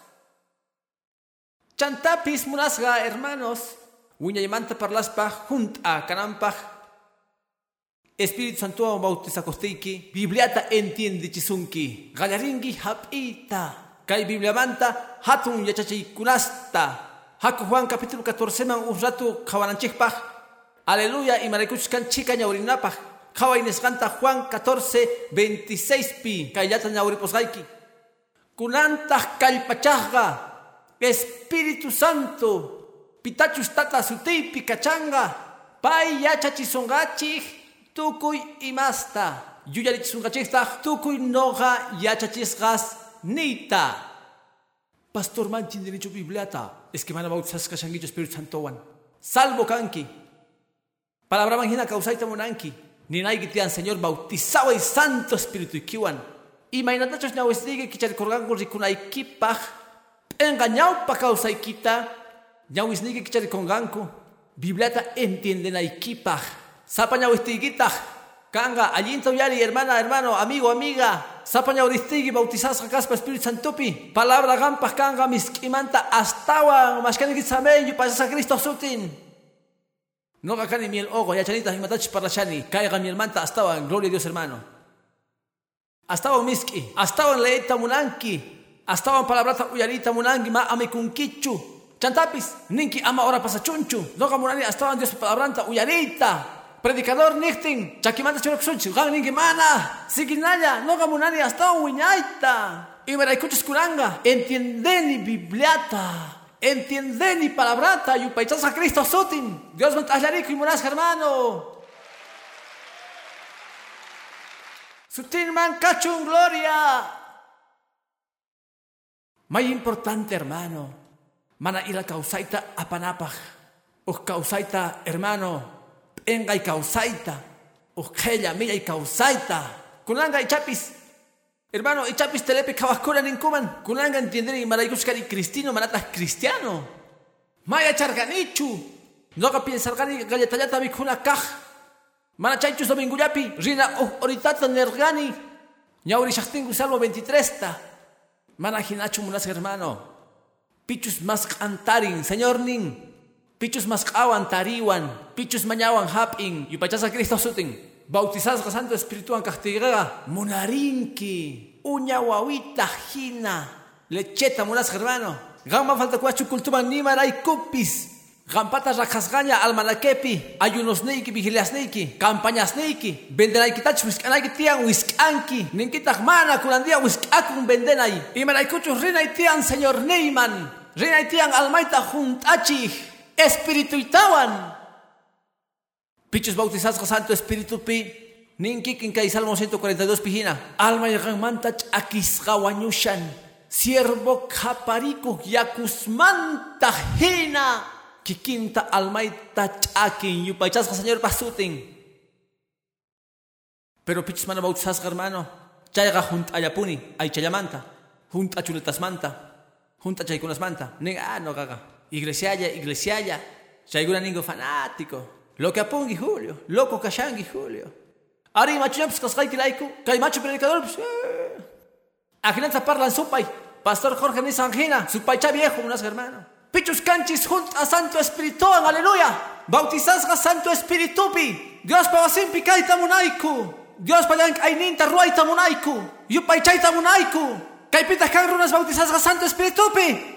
Chantapis munasqa hermanos. Wiñaymanta parlaspa junt akanampaq Espíritu Santo bautizakosteiki Bibliata entiendichisunki gallarinki hap'ita Kay Biblia manta hatun kunasta. Haku Juan capítulo 14 man un rato kawananchikpaj. Aleluya y marikuchkan chica ñaurinapaj. Kawa inesganta Juan 14 26 pi kayata ñauriposgaiki. Kunanta kalpachajga. Espíritu Santo. Pitachus tata sutipi kachanga. Pai yachachisongachij tukuy imasta. Yuyarichisungachijtaj tukuy noga yachachisgas Nita. Pastor manchin dicho bibliata. Es que van a bautizar kashanguillo Espíritu Santo wan. Salvo kanki. Palabra manjina causaita monanki. Ni naigitian Señor bautizado y Santo Espíritu kiwan. Y mainatachos ñawestige kichar korgango rikunaikipaj. Engañao pa causaikita. Ñawisnige kichar konganko. Bibliata entienden aikipaj. Sapa ñawestigitaj. Kanga, allinta yari, hermana, hermano, amigo, amiga. Sapaña oristigi, bautizas caspa Espíritu Santupi. Palabra gampas kanga, miskimanta, astawan, mashkani kitsameyu, pasas a Cristo sutin. No gakani miel ogo, yachanitas y matachis para shani. Caiga mi hermanta, astawan, gloria a Dios, hermano. Astawan miski, astawan leeta munanki. Astawan palabrata uyarita munanki, ma amikunkichu. Chantapis, ninki ama ora pasachunchu. No munani, astawan Dios palabranta uyarita. Predicador nichtin chakimanta churoksunchi gan ningi mana siginaya no gamunani hasta wiñaita y me escuchas kuranga entiendeni bibliata. Entiendeni palabrata. Y upaichas a Cristo sutin. Dios me taslarico y muras hermano. Sutin man cachun gloria. Más importante hermano mana ila causaita apanapaj o causaita hermano enga y causaita, ujella, milla y causaita, kunanga y chapis, hermano, y chapis telepe kawakura ninkuman, kunanga entiende y marayuskari cristino, manatas cristiano, maya charganichu, noga piensargani galletallata mikuna kaj, mana chaychus rina uh oritata nergani, ñauri shachtingu salmo 23 ta, mana hinachu hermano, pichus mas cantarin, señor nin, Pichus maskawan tariwan, pichus mañawan hapin, yupachasa Cristo sutin. Bautizas ka Santo Espíritu ang kahtiga, munarinki, uña wawita hina, lecheta munas hermano. Gama falta kuachu kultuman ni maray kupis. Gampata rakasgaña almanakepi, ayunosniki, vigiliasniki, campañasniki, vendenaykitach wiskanayki wiskanki, ninkitaq mana kunandia wiskakun vendenay. Imaraykuchus rinay tian señor Neyman, rinay tian almayta juntachij, espirituitawan. Pichus bautizasqa santo espíritu pi, ninkikin kay Salmo 142 pijina, alma yakanmantach akisqa wañushan, siervo kapariku yakusmanta hina. Kikinta almaita chakin yupaychasqa señor pasutin. Pero pichis mana bautizasqa hermano. Chayqa junta ayapuni, ay chayamanta. Junta chuletasmanta. Junta chaykunasmanta. Ning ah no gaga. Iglesiaya, iglesiaya. Chayguna ningo fanático. Lo que apungi Julio. Loco kashangi Julio. Ari machuñapis kasqayki laiku. Kay macho predicador pues. Eh. Ajinanza parlan supay. Pastor Jorge Nisangina. Supaycha viejo, unas hermano. Pichus canchis junta Santo Espíritu, aleluya. Bautizasga Santo Espíritu. Dios pa wasimpi kaita munaiku. Dios pa yank aininta ruaita munaiku. Yupay chaita munaiku. Kaipita kan runas bautizasga Santo Espíritu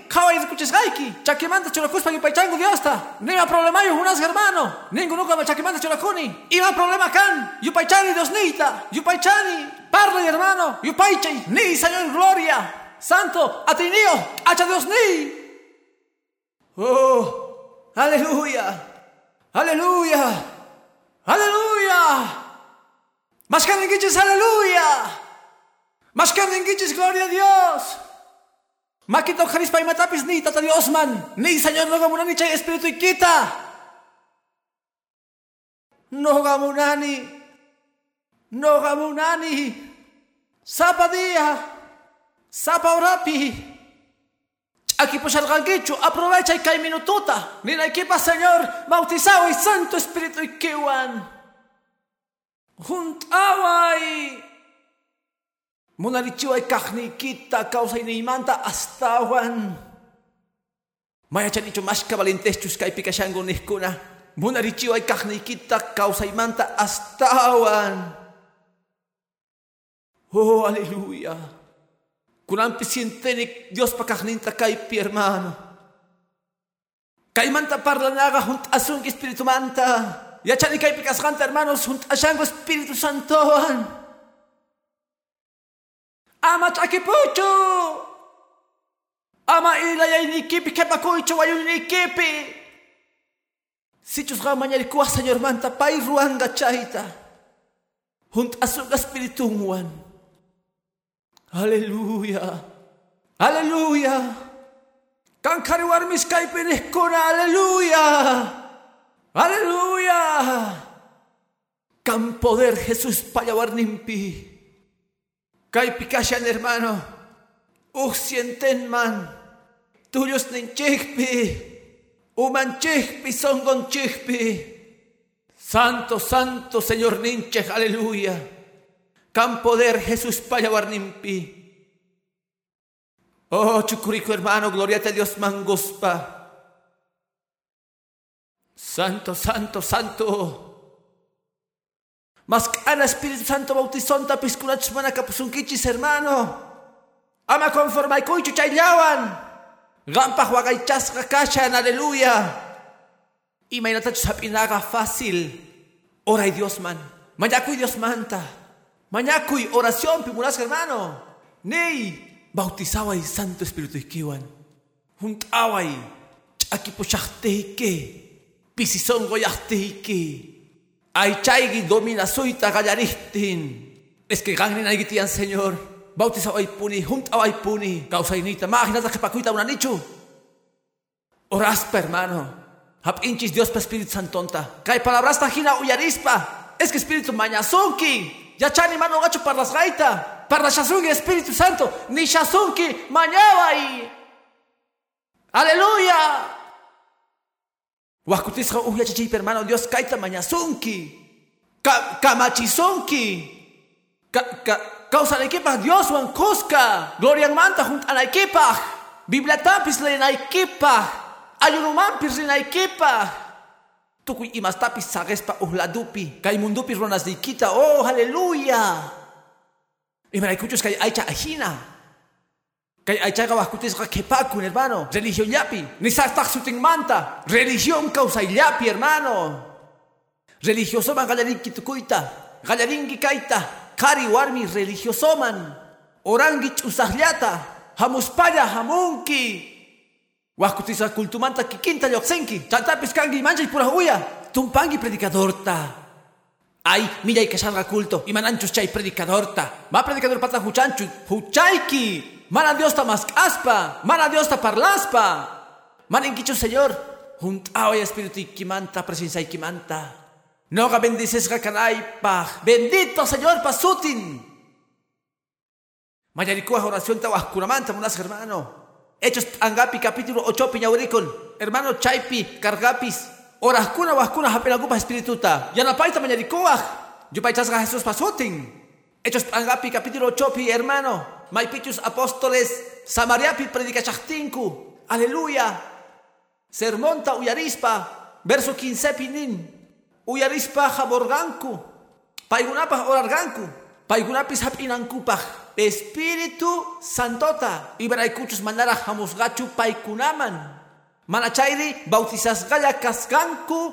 pi. Kawai escuches gaiki. Chakimanta churakuspa yupay changu Dios ta. Nima problema yo unas hermano. Ningu nuka chakimanta churakuni. Ima problema kan. Yupay chani Dios nita. Yupay chani. Parle hermano. Yupay chay. Ni Señor gloria. Santo, a ti niño, hacha Dios ni. Oh, aleluya, aleluya, aleluya. Más que aleluya. Más que gloria a Dios. Makito Jarispa y Matapis ni tata Dios man. Ni Señor no gamunani chay espíritu y. No gamunani. No gamunani. Zapadía. Zapa orapi. Aquí pues aprovecha y cae minutota. Mira aquí pa Señor, bautizado y Santo Espíritu y kiwan. Juntawai. Munarichiwa y kahnikita, causa y neimanta astawan. Maya chanicho mashka valentechus kai pikashango nihkuna. Munarichiwa y kahnikita, causa y manta astawan. Oh, aleluya. Kunampi sientenik Dios pakakninta kaypi hermano. Kaymanta parlanaga junt asun Espíritu Manta. Yachani kaypi kasqanta hermanos junt ashango Espíritu Santoan. Ama chakipucho. Ama ilayaynikipi kepakuycho wayuynikipi. Sichus gamanyarikuwa Señor Manta pay ruanga chayta. Junt asun Espíritu Muan. Aleluya. Aleluya. Kan kariwarmis kay pinihkuna. Aleluya. Aleluya. Kan poder Jesús payawar pikasyan hermano. Sienten man. Tuyos nin chihpi. Uman chihpi songon chihpi. Santo, santo Señor ninche. Aleluya. Can poder Jesús para nimpi. Oh, chucurico hermano, gloria a Dios mangospa. Santo, santo, santo. Mas ana Espíritu Santo bautizonta pisculach mana kapusunkichis hermano. Ama conforma kuichu chayllawan. Gampa huagaychasqa kashan, aleluya. Y mainatach sapinaga fácil. Ora y Dios man. Mayaku Dios manta. Mañacuy, oración, pimuras hermano. Ney, bautizaba y Santo Espíritu Ikiwan. Juntaba y chakipo shahteike. Pisison goyahteike. Ay chaigi domina suita gallaristin. Es que gangren ahí tian Señor. Bautizaba y puni, juntaba y puni. Causa inita, imagínate que pacuita una nicho. Oraspa, hermano. Hap inchis Dios pa Espíritu Santonta. Cae palabras tajina uyarispa. Es que Espíritu mañazonki. Ya chani mano gacho para las gaita. Para shasungi Espíritu Santo. Ni shasunki mañaba y. Aleluya. Wakutisja uya chichi hermano Dios kaita mañasunki. Kamachizunki. Causa la equipa Dios wan. Gloria manta junto a la equipa. Biblia tapis le na equipa. Ayunumampis le na equipa tukuy imastapis sagespa uhladupi, kay mundupi ronas dikita, oh, haleluya. Imaraykuchus kay aycha ajina. Kay aychaga waskutisqa kepakun, hermano. Religión yapi. Manta. Religión causa yapi, hermano. Religiosoman gallarinki tukuyta. Gallarinki kaita. Kari warmi religiosoman. Orangi ch'usaqllata. Hamuspalla hamunki. Waskutisqa kultumanta kikinta lluqsinki. Chantapis kanki manchay pura uya. Tumpangi predicadorta. Ay, millay kasharqa culto. Imananchus chay predicadorta. Ma predicador pata huchanchu. Huchayki. Mana Dios ta aspa, mana Dios ta parlaspa. Mana inquicho Señor, juntao y espíritu ikimanta, presencia ikimanta. Noga bendices pa, bendito Señor pasutin. Mayarikuah oración ta waskuramanta, munas hermano. Hechos Angapi capítulo 8 piñauricon. Hermano Chaipi, Cargapis. Oraskuna waskuna espíritu espirituta. Yanapaita mayarikuah. Yo paichasga Jesús pasutin. Hechos Angapi capítulo 8 hermano maipichus apóstoles samariapi predicachachinku. Aleluya. Sermonta uyarispa. Verso 15 pinin. Uyarispa jaborganku. Paigunapah orarganku. Paigunapis hapinankupah. Espíritu Santota. Ibraikuchus manara hamusgachu paikunaman. Manachayri gaya kasganku.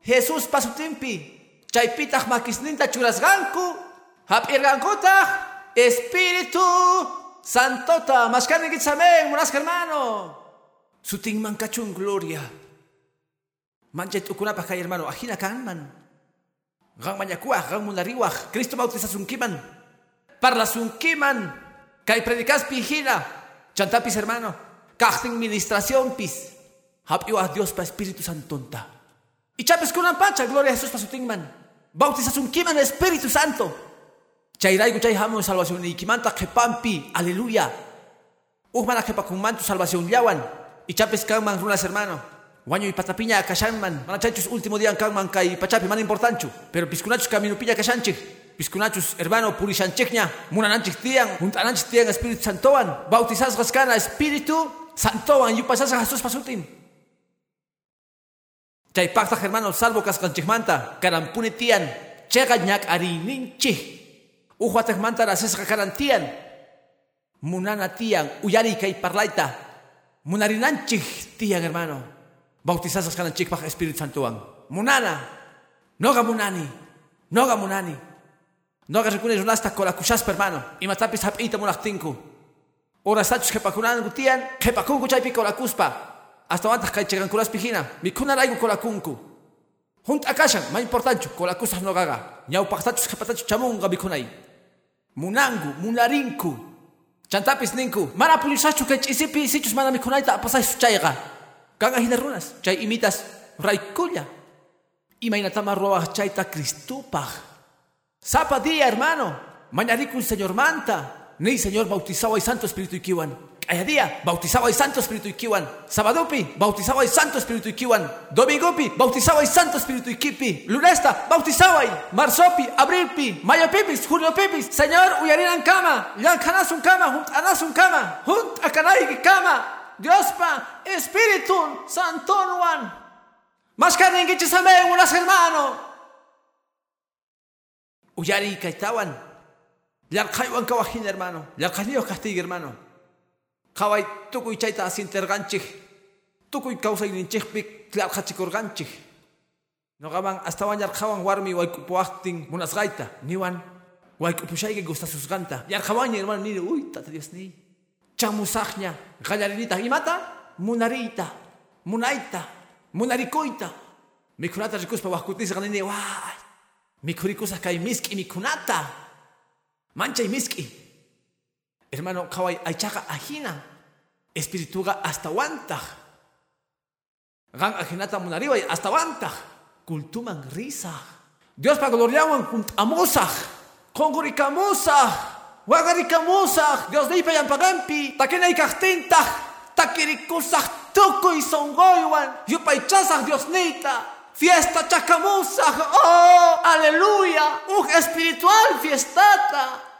Jesús pasutimpi. Chaypitah makisninta churasganku. Espíritu Santota, mascarne gitzamen, munas hermano. Suting man kachun gloria. Manchet ukunapa kay hermano, ajina kanman. Gang manyakuah, gang munariwah, Cristo bautiza sunkiman. Parla sunkiman. Kay predicas pijina. Chantapis hermano. Kachting ministración pis. Hapiwah Dios pa Espíritu Santonta. Y chapes kunan pacha, gloria a Jesús pa sutingman. Bautiza sunkiman Espíritu Santo. Chayraigu chay hamun salvación ikimanta pampi, aleluya. Uhmana kepakunmantu salvación yawan. Y chapes kanman runas hermano. Waño y patapiña kashanman. Mana chanchus último día kanman kai pachapi man importanchu. Pero piscunachus pilla kashanchik. Piscunachus hermano purishanchikña. Munananchik tian. Tian Espíritu Santoan. Bautizas rascana Espíritu Santoan. Yupasas Jesús pasutin. Chay pacta hermano salvo kaskanchikmanta. Karampune tian. Chega ñak arininchik. Uhuatek mantara sesqa karantian. Munana tian, uyari kay parlaita. Munarinanchik tian, hermano. Bautizasas kananchikpaj Espíritu Santuan. Munana. Noga munani. Noga munani. Noga rekunes unasta kolakushaspa, hermano. Imatapis hap'ita munaqtinku. Orasachus kepakunanku tian, kepakunku chaypi kolakuspa. Hasta antes kay chegankulaspi hina. Mikuna raygu kolakunku. Junt akashan, ma importanchu, kolakusas nogaga. Ñawpaqtachus kepatachus chamunga mikunay munangu, munarinku. Chantapis ninku, mana pulisachu que chisipi sichus mana mikunayta apasay suchayga. Kanga runas, chay imitas raikulla. Imaynatama roa chayta Cristupaj. Sapa día, hermano. Mañarikun señor manta. Ni señor bautizado y santo espíritu y kiwan. Aya día, bautizaba y Santo Espíritu y Kiwan. Sabadopi, bautizaba y Santo Espíritu y Kiwan. Domingopi, bautizaba y Santo Espíritu y Kipi. Lunesta, bautizaba y Marsopi, Abrilpi, Mayo Pipis, Julio Pipis. Señor, uyarinan kama, yankanas un kama, junt anas un kama, junt akanay kama. Dios pa, Espíritu Santo Juan. Más carne que chisame, unas hermano. Uyari kaitawan. Yarkaywan kawajin hermano. Yarkaniyo castigo hermano. Qaway tukuy chayta asinterqanchik tukuy kawsayninchikpi tlalqachikurqanchik noqaman astawan yarqawan warmi waykupuwaqtin munasqayta niwan waykupushayki gustasusqanta yarqawanña hermano nini uy tata Dios ni chamusaqña qallarinita imata munariyta munayta munarikuyta mikhunata rikuspa waqkutisqa nini way mikhurikusaq kay misk'i mikhunata manchay misk'i Hermano, kawai aichaga ajina. Espirituga hasta wantag. Gan ajinata munariwa hasta wantag. Kultuman risa. Dios pa gloriawan kunt. Kongurikamusag. Wagarikamusag. Dios de payan pagampi. Takena ikastintag. Takirikusag tukuy songoywan. Yupaychasag Dios nita. Fiesta chacamusag. Oh, aleluya. Un espiritual fiestata.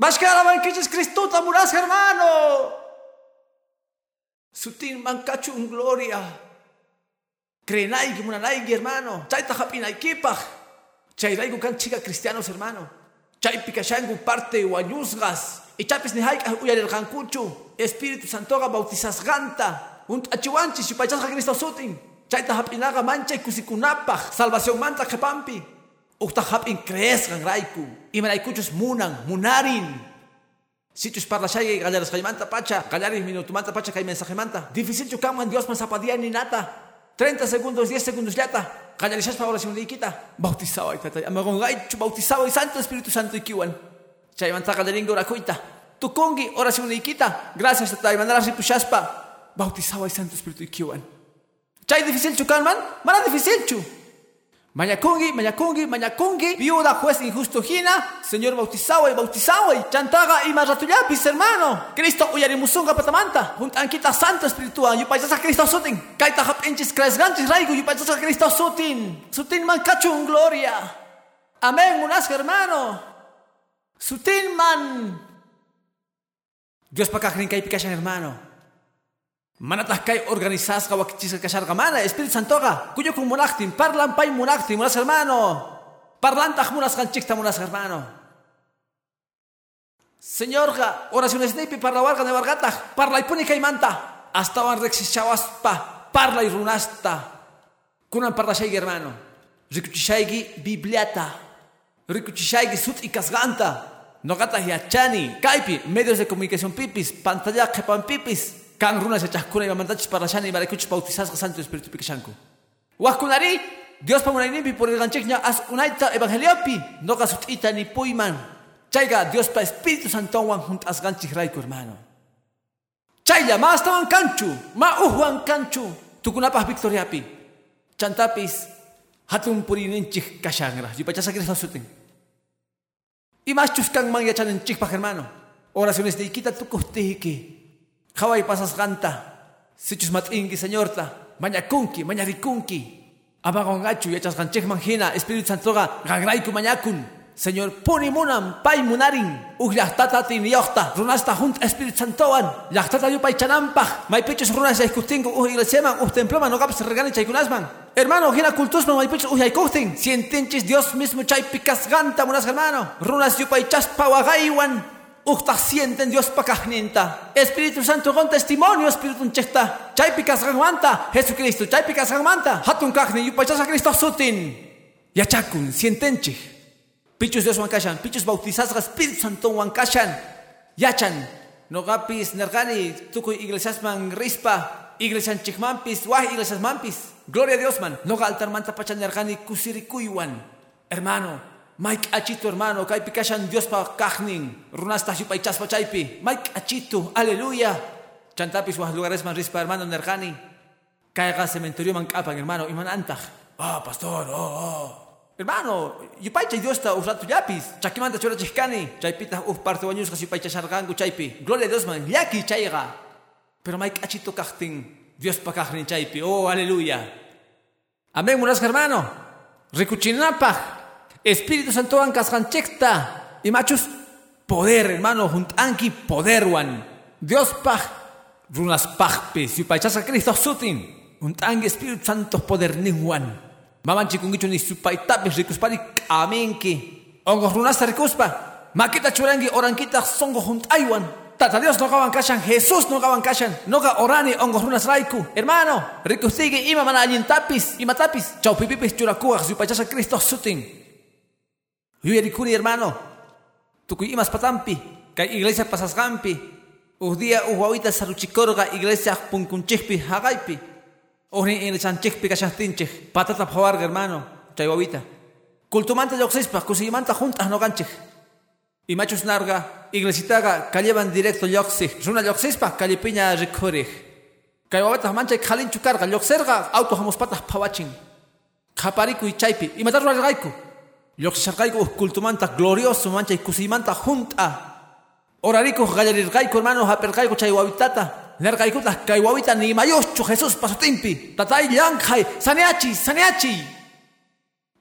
Mashkaraman kichis Cristuta muras hermano. Sutin mancachu un gloria. Crenaigi munanaigi hermano. Chaita japinaikipaj. Chairaigu kan chica cristianos hermano. Chay pikashangu parte wanyusgas. Ichapis ni haik uyarerqankuchu. Espíritu Santoga bautizasqanta. Hunt'achiwanchis yupaychasqa Cristo sutin. Chayta hap'inaqa manchay kusikunapaq. Salvación manta qhapampi. Uqta hap'in creesqan rayku. Imaraykuchus munan, munarin. Sichus parlashay gallarasqaymanta pacha. Gallaris minutumanta pacha kay mensajemanta. Difícil chukanman Dios man sapadía ni nata. 30 segundos, 10 segundos yata. Gallarishaspa oración liquita. Bautizado ay tatay. Amagon gaichu bautizado y santo Espíritu Santo ikiwan. Chaymanta gallaringo rakuita. Tukungi oración liquita. Gracias tatay. Mandaras ripushaspa. Bautizado ay santo Espíritu ikiwan. Chay difícil chukan man. Mana difícil chu. Mañakungi, mañakungi, mañakungi, viuda, juez injusto hina, señor bautizado y bautizado chantaga y maratuyapis, hermano. Cristo uyarimusunga patamanta, juntanquita santo espiritual, yupayasa Cristo sutin, kaita hap inchis kresganchis raigo, yupayasa Cristo sutin, sutin man cachun gloria. Amén, munas hermano. Sutin man. Dios pa kay pikashan hermano. Manatah kay organizas ka wakichis ka mana Espíritu Santo ka kuyo kung munaktin parlan pay munaktin munas hermano. Parlantah munas kan chikta munas hermano. Señor ka oraciones de parlawar ka nevargatah parlay puni kay manta. Hasta wan rexichawas pa parlay runasta. Kunan parla shay hermano. Rikuchishaygi bibliata. Rikuchishaygi sut ikasganta nogata hiachani kaipi medios de comunicación pipis pantalla kepan pipis kan runa se chakuna iba mandachis para shani iba rekuch bautizas santo espíritu pikashanku wakunari Dios pa unaynipi por el gancheknya as unaita evangeliopi no kasutita ni puiman chayga Dios pa espíritu santo wan junt as ganchik raiku hermano. Chayla ma estaban canchu ma uhuan canchu. Tukunapah victoriapi. Chantapis hatun purininchik kashangra yupachasa Cristo sutin y más chuskan man yachanenchik pa hermano. Oraciones de ikita tukuhtiki Kawai pasas ganta. Sichus matingi señorta. Mañakunki, mañarikunki. Amagongachu, yachas ganchek manjina. Espíritu Santo ga gagraiku mañakun. Señor, puni munam, pay munarin. Uj yahtata tin yohta. Runasta junt Espíritu Santoan. Yahtata yupay chanampaj. May pichos runas yaykutingu. Uj iglesiaman, uj temploma no gaps regani chaykunasman. Hermano, gina cultusman, may pichos uj yaykutin. Sientinchis Dios mismo chay picas ganta munas hermano. Runas yupay chaspa wagaywan. Ukta sienten Dios pakahninta. Espíritu Santo con testimonio Espíritu chesta. Chay pikas gangmanta. Jesucristo. Chay pikas gangmanta. Hatun kahni yupachasa Cristo sutin. Yachakun sientenchi. Pichus Dios wankashan. Pichus bautizas Espíritu Santo wankashan. Yachan. Nogapis nergani. Tukuy iglesias man rispa. Iglesias chikmampis. Wah iglesias mampis. Gloria a Dios man. Noga altar manta pachan nergani kusirikuywan. Hermano. Mike achito hermano, kay pikashan Dios pa kahning, runasta pa chaspa chaypi. Mike achito, aleluya. Chantapis wah lugares man rispa hermano nerkani. Kaya cementerio man kapan hermano, iman antah. Ah, pastor, oh, oh. Hermano, yupay chay Dios ta usratu yapis. Chakimanta chora chihkani. Chaypita uf parte wañus kasi pay chasargangu chaypi. Gloria a Dios man, yaki chayga. Pero Mike achito kahting, Dios pa kahning chaypi. Oh, aleluya. Amén, munas hermano. Rikuchinapah. Espíritu Santo chekta y machos poder hermano juntanki poder wan. Dios paj runas pajpe si pachasa Cristo sutin. Juntanki Espíritu Santo poder wan. Mamanchi kungicho ni supaitapes rikuspari amenki ongo runas rikuspa. Makita churangi orankita songo juntaiwan Tata Dios no gaban kashan, Jesús no gaban kashan, no ga orani ongo runas raiku. Hermano, rikustigi ima mana tapis, ima tapis. Chau pipipis churakua, si Cristo sutin. Yuyarikuni hermano, tukuy imas patampi, kay iglesia pasasgampi, día uhawita saruchikorga iglesia punkunchikpi hagaypi, uhni inrechanchikpi kashahtinchik, patata pawarga hermano, chaywawita. Kultumanta yoxispa, kusimanta juntas no ganchik. Y machos narga, iglesitaga, calleban directo yoxi, runa yoxispa, callepiña rikurig. Kaywawita mancha khalin chukarga, yoxerga, auto hamos patas pawachin. Kapariku y chaypi, y matar raiku. Yoxisharqayku kultumanta glorioso mancha kusimanta junta. Orariku gallarirqayku hermano haperqayku chay wawitata. Nerqaykutaq kay wawita ni mayoschu Jesús pasutimpi. Tatay llankhay saneachi saneachi.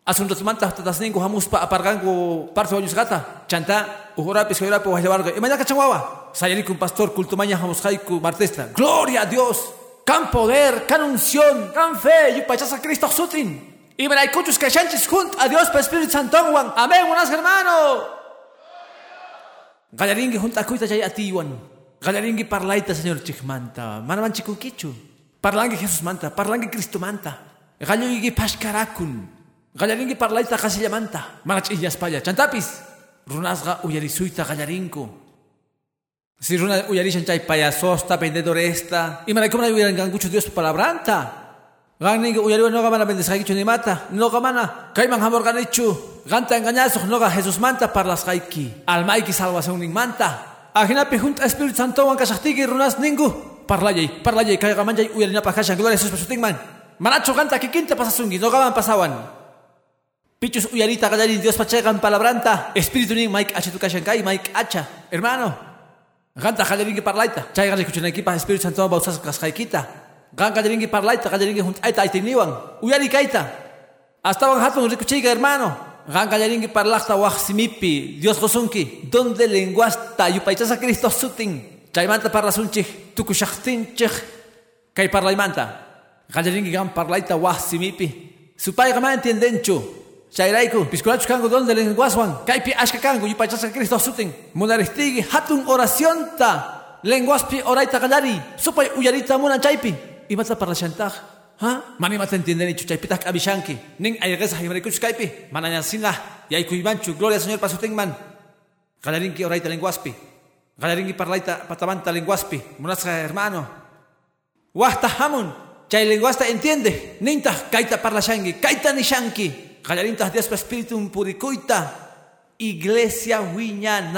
Asuntotumanta tatasninku hamuspa aparganku parte wañusqata. Chanta uhurapis hoyrapi wajllawarqa. Imañaka chanwawa. Sayariku un pastor kultumaña hamusqayku martesta. Gloria a Dios. Can poder, can unción, can fe, yupachasa Cristo sutin. Y me la escucho que junt a Dios por Espíritu Santo. Amén, buenas hermanos. Gallaringi junta kuita chay atiwan. Gallaringi parlaita señor chikmanta. Manaman chikunkichu. Parlangi Jesús manta, parlangi Cristo manta. Galloigi pashkarakun. Gallaringi parlaita casillamanta. Manach illas paya. Chantapis. Runasga uyarisuita gallarinko. Si runa uyarishan chay payasosta, vendedoresta. Y manay como na uyarangangucho Dios palabranta. Gani uyariwa noga mana bendesaikichu ni mata. Noga mana. Kaiman hamor ganichu. Ganta engañazo noga Jesús manta parlas kaiki. Almaiki salvación ning manta. Ajinapi junta Espíritu Santo wan kashtigi runas ningu. Parlayay, parlayay kay gamanjay uyarina pakashan gloria Jesus pasuting man. Manacho ganta kikinta pasasungi noga man pasawan. Pichus uyarita gallarin Dios pachegan palabranta. Espíritu ning Mike H tu kashan kai Mike H. Hermano. Ganta gallarin ki parlaita. Chay gallarin kuchunaki pa Espíritu Santo bausas kaskaikita. Gan kajaringi parlaita, kajaringi junt aita aitiniwan. Uyari kaita. Hasta van hatun rikuchiga hermano. Gan kajaringi parlasta wah simipi. Dios gosunki. Donde lenguasta yupaichasa Cristo sutin. Chaimanta parla sunchih. Tukushachtinchih. Kay parlaimanta. Kajaringi gan parlaita wah simipi. Supay gama entiendenchu. Chairaiku, pisculachu kango donde lenguaswan. Kaipi ashka kango yupaichasa Cristo sutin. Munaristigi hatun oración ta. Lenguaspi oraita kajari. Supay uyarita munan chaipi. Imata para shantag ha mani mata entienden ichu chaypitak abishanki. Ning ayagesa himrikuch kaypi mananya singa yay kuymanchu gloria señor pasutingman galarinki oraita lenguaspi galarinki parlaita patamanta lenguaspi munasca hermano. Wahta hamun. Chay lenguasta entiende. Ninta kaita parla shangi kaita nishanki. Galarinta dios espíritu purikuita iglesia wiña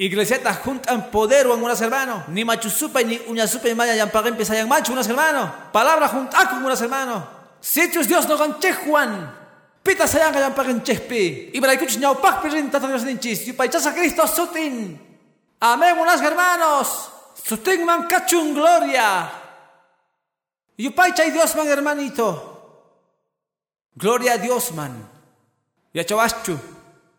nampa Iglesia juntan poder o unas hermanos. Ni machusupa ni uñasupa ni maya yampaguen pesayan macho unas hermanos. Palabra con unas hermanos. Sitios Dios no ganche Juan. Pita sayang yampaguen chespi. Y para escuchar ñau pak pirin tatarios ninchis. Y paichasa Cristo sutin. Amén unas hermanos. Sutin man cachun gloria. Y paicha Dios man hermanito. Gloria a Dios man. Y a chavachu.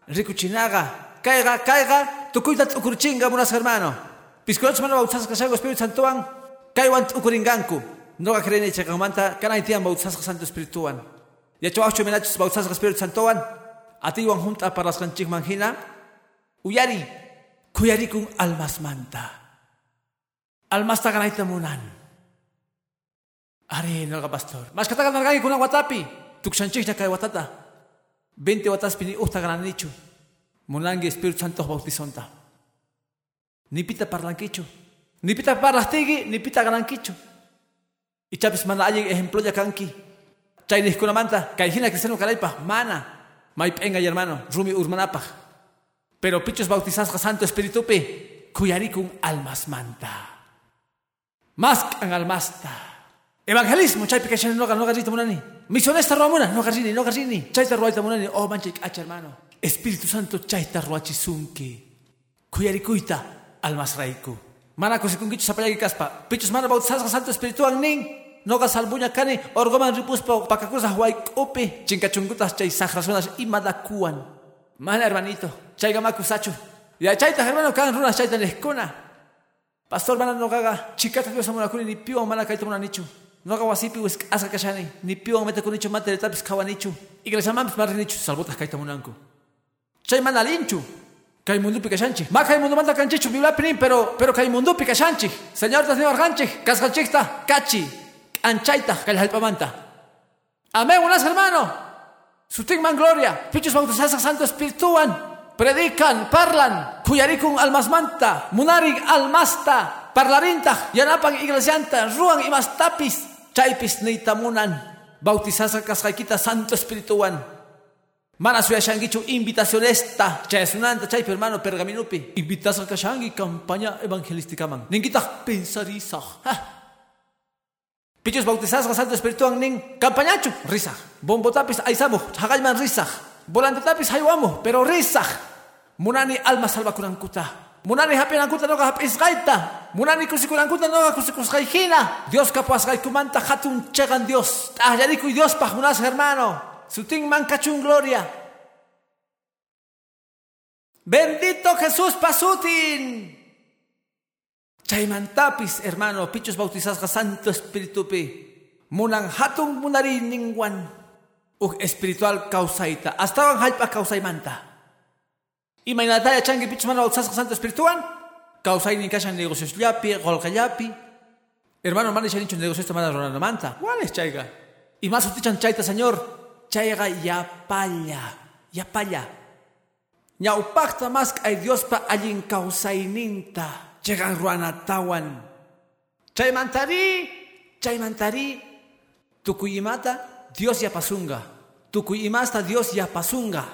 Ricuchinaga. Caiga, caiga. Tukuitat ukurchinga munas hermano. Piscoch mano bautas ka sango Espíritu Santoan. Kaiwan ukuringanku. No ka crene che kamanta kana itian bautas ka Santo Espirituan. Ya choacho menachos bautas ka Espíritu Santoan. Ati wan junta para las kanchik manjina. Uyari. Kuyari kung almas manta. Almas ta kanaita munan. Ari ka pastor. Mas kata kan kuna watapi. Tuksanchik na kay watata. 20 watas pini uhta nicho. Munangi Espíritu Santo bautizonta. Ni pita parlanquicho. Ni pita parlastigi, ni pita garanquicho. Y chapis mana ejemplo ya kanki. Chay kuna manta, kaijina cristiano caraipa, mana. Maip enga hermano, rumi urmanapa. Pero pichos bautizados Santo Espíritu pe, cuyaricum almas manta. Más en almasta. Evangelismo, chay pequeño no no garrita munani. Misionesta romuna, no garrini, no garrini. Chay ruaita munani, oh manchik, hermano. Espíritu Santo chaita ruachisunki. Kuyarikuita almas raiku. Mana kusikunkichu sapayagi kaspa. Pichus mana bautizasqa Santo Espíritu nin. Noga salbuña kani orgoman ripuspa pakakusa huaykupi. Chinkachunkutas chay sagrasunas imadakuan. Mana hermanito. Chayga makusachu. Ya chayta hermano kan runas chayta. Pastor mana nogaga chikata Dios amunakuni ni piwa mana kaita munanichu. Noga wasipi wis asa kashani. Ni piwa meta kunichu mate letapis kawanichu. Iglesia mampis marinichu salbutas kaita munanku. Chay mana linchu. Kay mundo pikashanchi. Ma kay mundo manda kanchichu biblia pinin, pero pero kay mundo pikashanchi. Señor tas señor ganchi, kaskanchikta, kachi, anchaita, kay halpamanta. Amén, unas hermano. Sutigman gloria. Pichos bautizados santo espirituan. Predican, parlan, kuyarikun almasmanta, munarig almasta, parlarinta, yanapan iglesianta, ruan imastapis, chaypis neitamunan, bautizados kaskaikita santo espirituan. Mana suya shangichu invitación esta. Chayasunanta chay hermano pergaminupi. Invitas a kashangi campaña evangelística man. Ningita pensarisa. Pichos bautizados a Santo Espíritu ning campañachu risa. Bombotapis aisamu hagalman risa. Volantetapis haywamu pero risa. Munani alma salva kurankuta. Munani hapenankuta noga hapisgaita. Munani kusikurankuta noga kusikusgaijina. Dios kapuas kumanta hatun chegan Dios. Tahyariku y Dios pajunas hermano. Sutin mancachun gloria. Bendito Jesús pasutin. Chaimantapis, hermano, pichos bautizados Santo Espíritu pi. Munan hatun munari ningwan. Ug espiritual causaita. Hasta van halpa causaimanta. Imaynataya changi pichus mana bautizasqa Santo Espirituan. Kausaynin kashan negocios llapi, golqallapi. Hermano, man ishaninchu negocios mana ronanamanta. ¿Cuál es chayga? Y más utichan chayta, señor. Chayga yapalla. Yapalla. Ñaupakta más ay Dios pa allin kausayninta. Llegan ruanatawan. Chaymantari. Chaymantari. Tukuyimata Dios yapasunga. Tukuyimasta Dios yapasunga.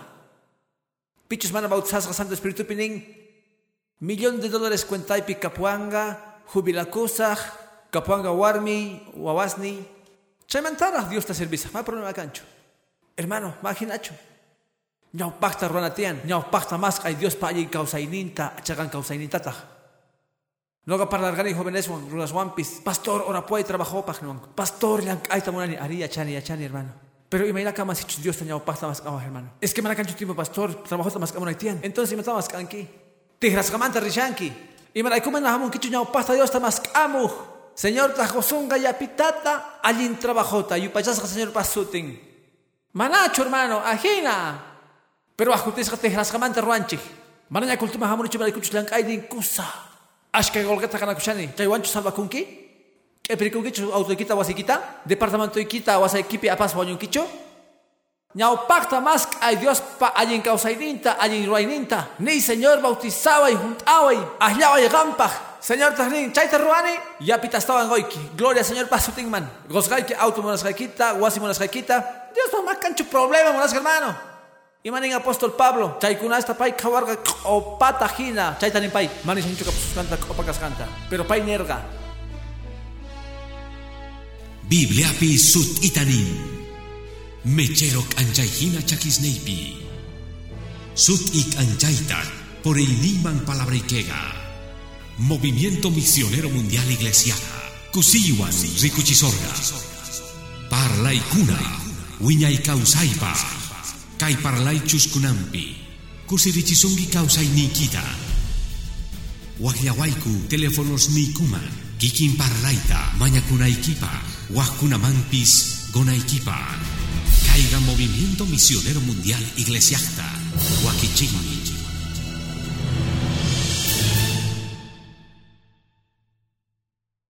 Pichus mana bautizasqa Santo Espíritu pinin. Millón de dólares cuentaypi kapuanga, jubilakusaj, kapuanga warmi, wawasni. Chaymantaraj Dios ta servisa, hay problema cancho. Hermano, imaginacho. Ñawpakta ruanatian, ñawpakta más hay Dios pa allí causaininta, chagan causainintataj. Luego para largar jóvenes runas wampis, pastor ora puede trabajó pagnuan. Pastor yang ay tamunani aria chani chani hermano. Pero imagina cama si Dios tenía pasta más cama hermano. Es que manacancho tiempo pastor trabajó más cama tian. Entonces me estaba más canqui. Tihras kamanta rishanki. Y me la comen la jamón kichu pasta Dios está más camu. Señor tajosunga ya pitata allin trabajota y payasca señor pasutin. Manacho hermano, ajina. Pero ajutisca tihras kamanta ruanchi. Mananya kultima jamón chiba kuchu lang ay din kusa. Ashka golgata kana kushani. Chay wanchu salva kunki. Epirikunkichu autoikita wasikita. Departamento ikita wasaikipi apas wanyunkichu. Ñaupakta más ay Dios pa allin causaininta, allin ruaininta. Ni Señor bautizaba y juntaba y ahlaba y gampaj. Señor tahnin, chaita ruani, ya pita estaba en goiki. Gloria Señor pasutingman. Gosgaiki auto monasgaikita, monasgaikita. Dios no más cancho problema monas hermano. Y manin apóstol Pablo, chaikuna esta pai kawarga o patajina, chaita ni pai. Manis mucho kapusus canta, opakas canta. Pero pai nerga. Bibliapi sut itanin. Mechero anjaihina chakisneipi. Sut ik anjaita por el Niman Palabrikega. Movimiento Misionero Mundial Iglesiana. Kusiwan Rikuchisorga. Parlay kuna. Wiñay kausaipa. Kay parlay chuskunampi. Kusirichisungi kausay nikita. Wahyawaiku teléfonos nikuman. Kikin parlaita. Mañakunaikipa. Wahkunamampis gonaikipa. Caiga Movimiento Misionero Mundial Iglesiasta. Huaquichigni.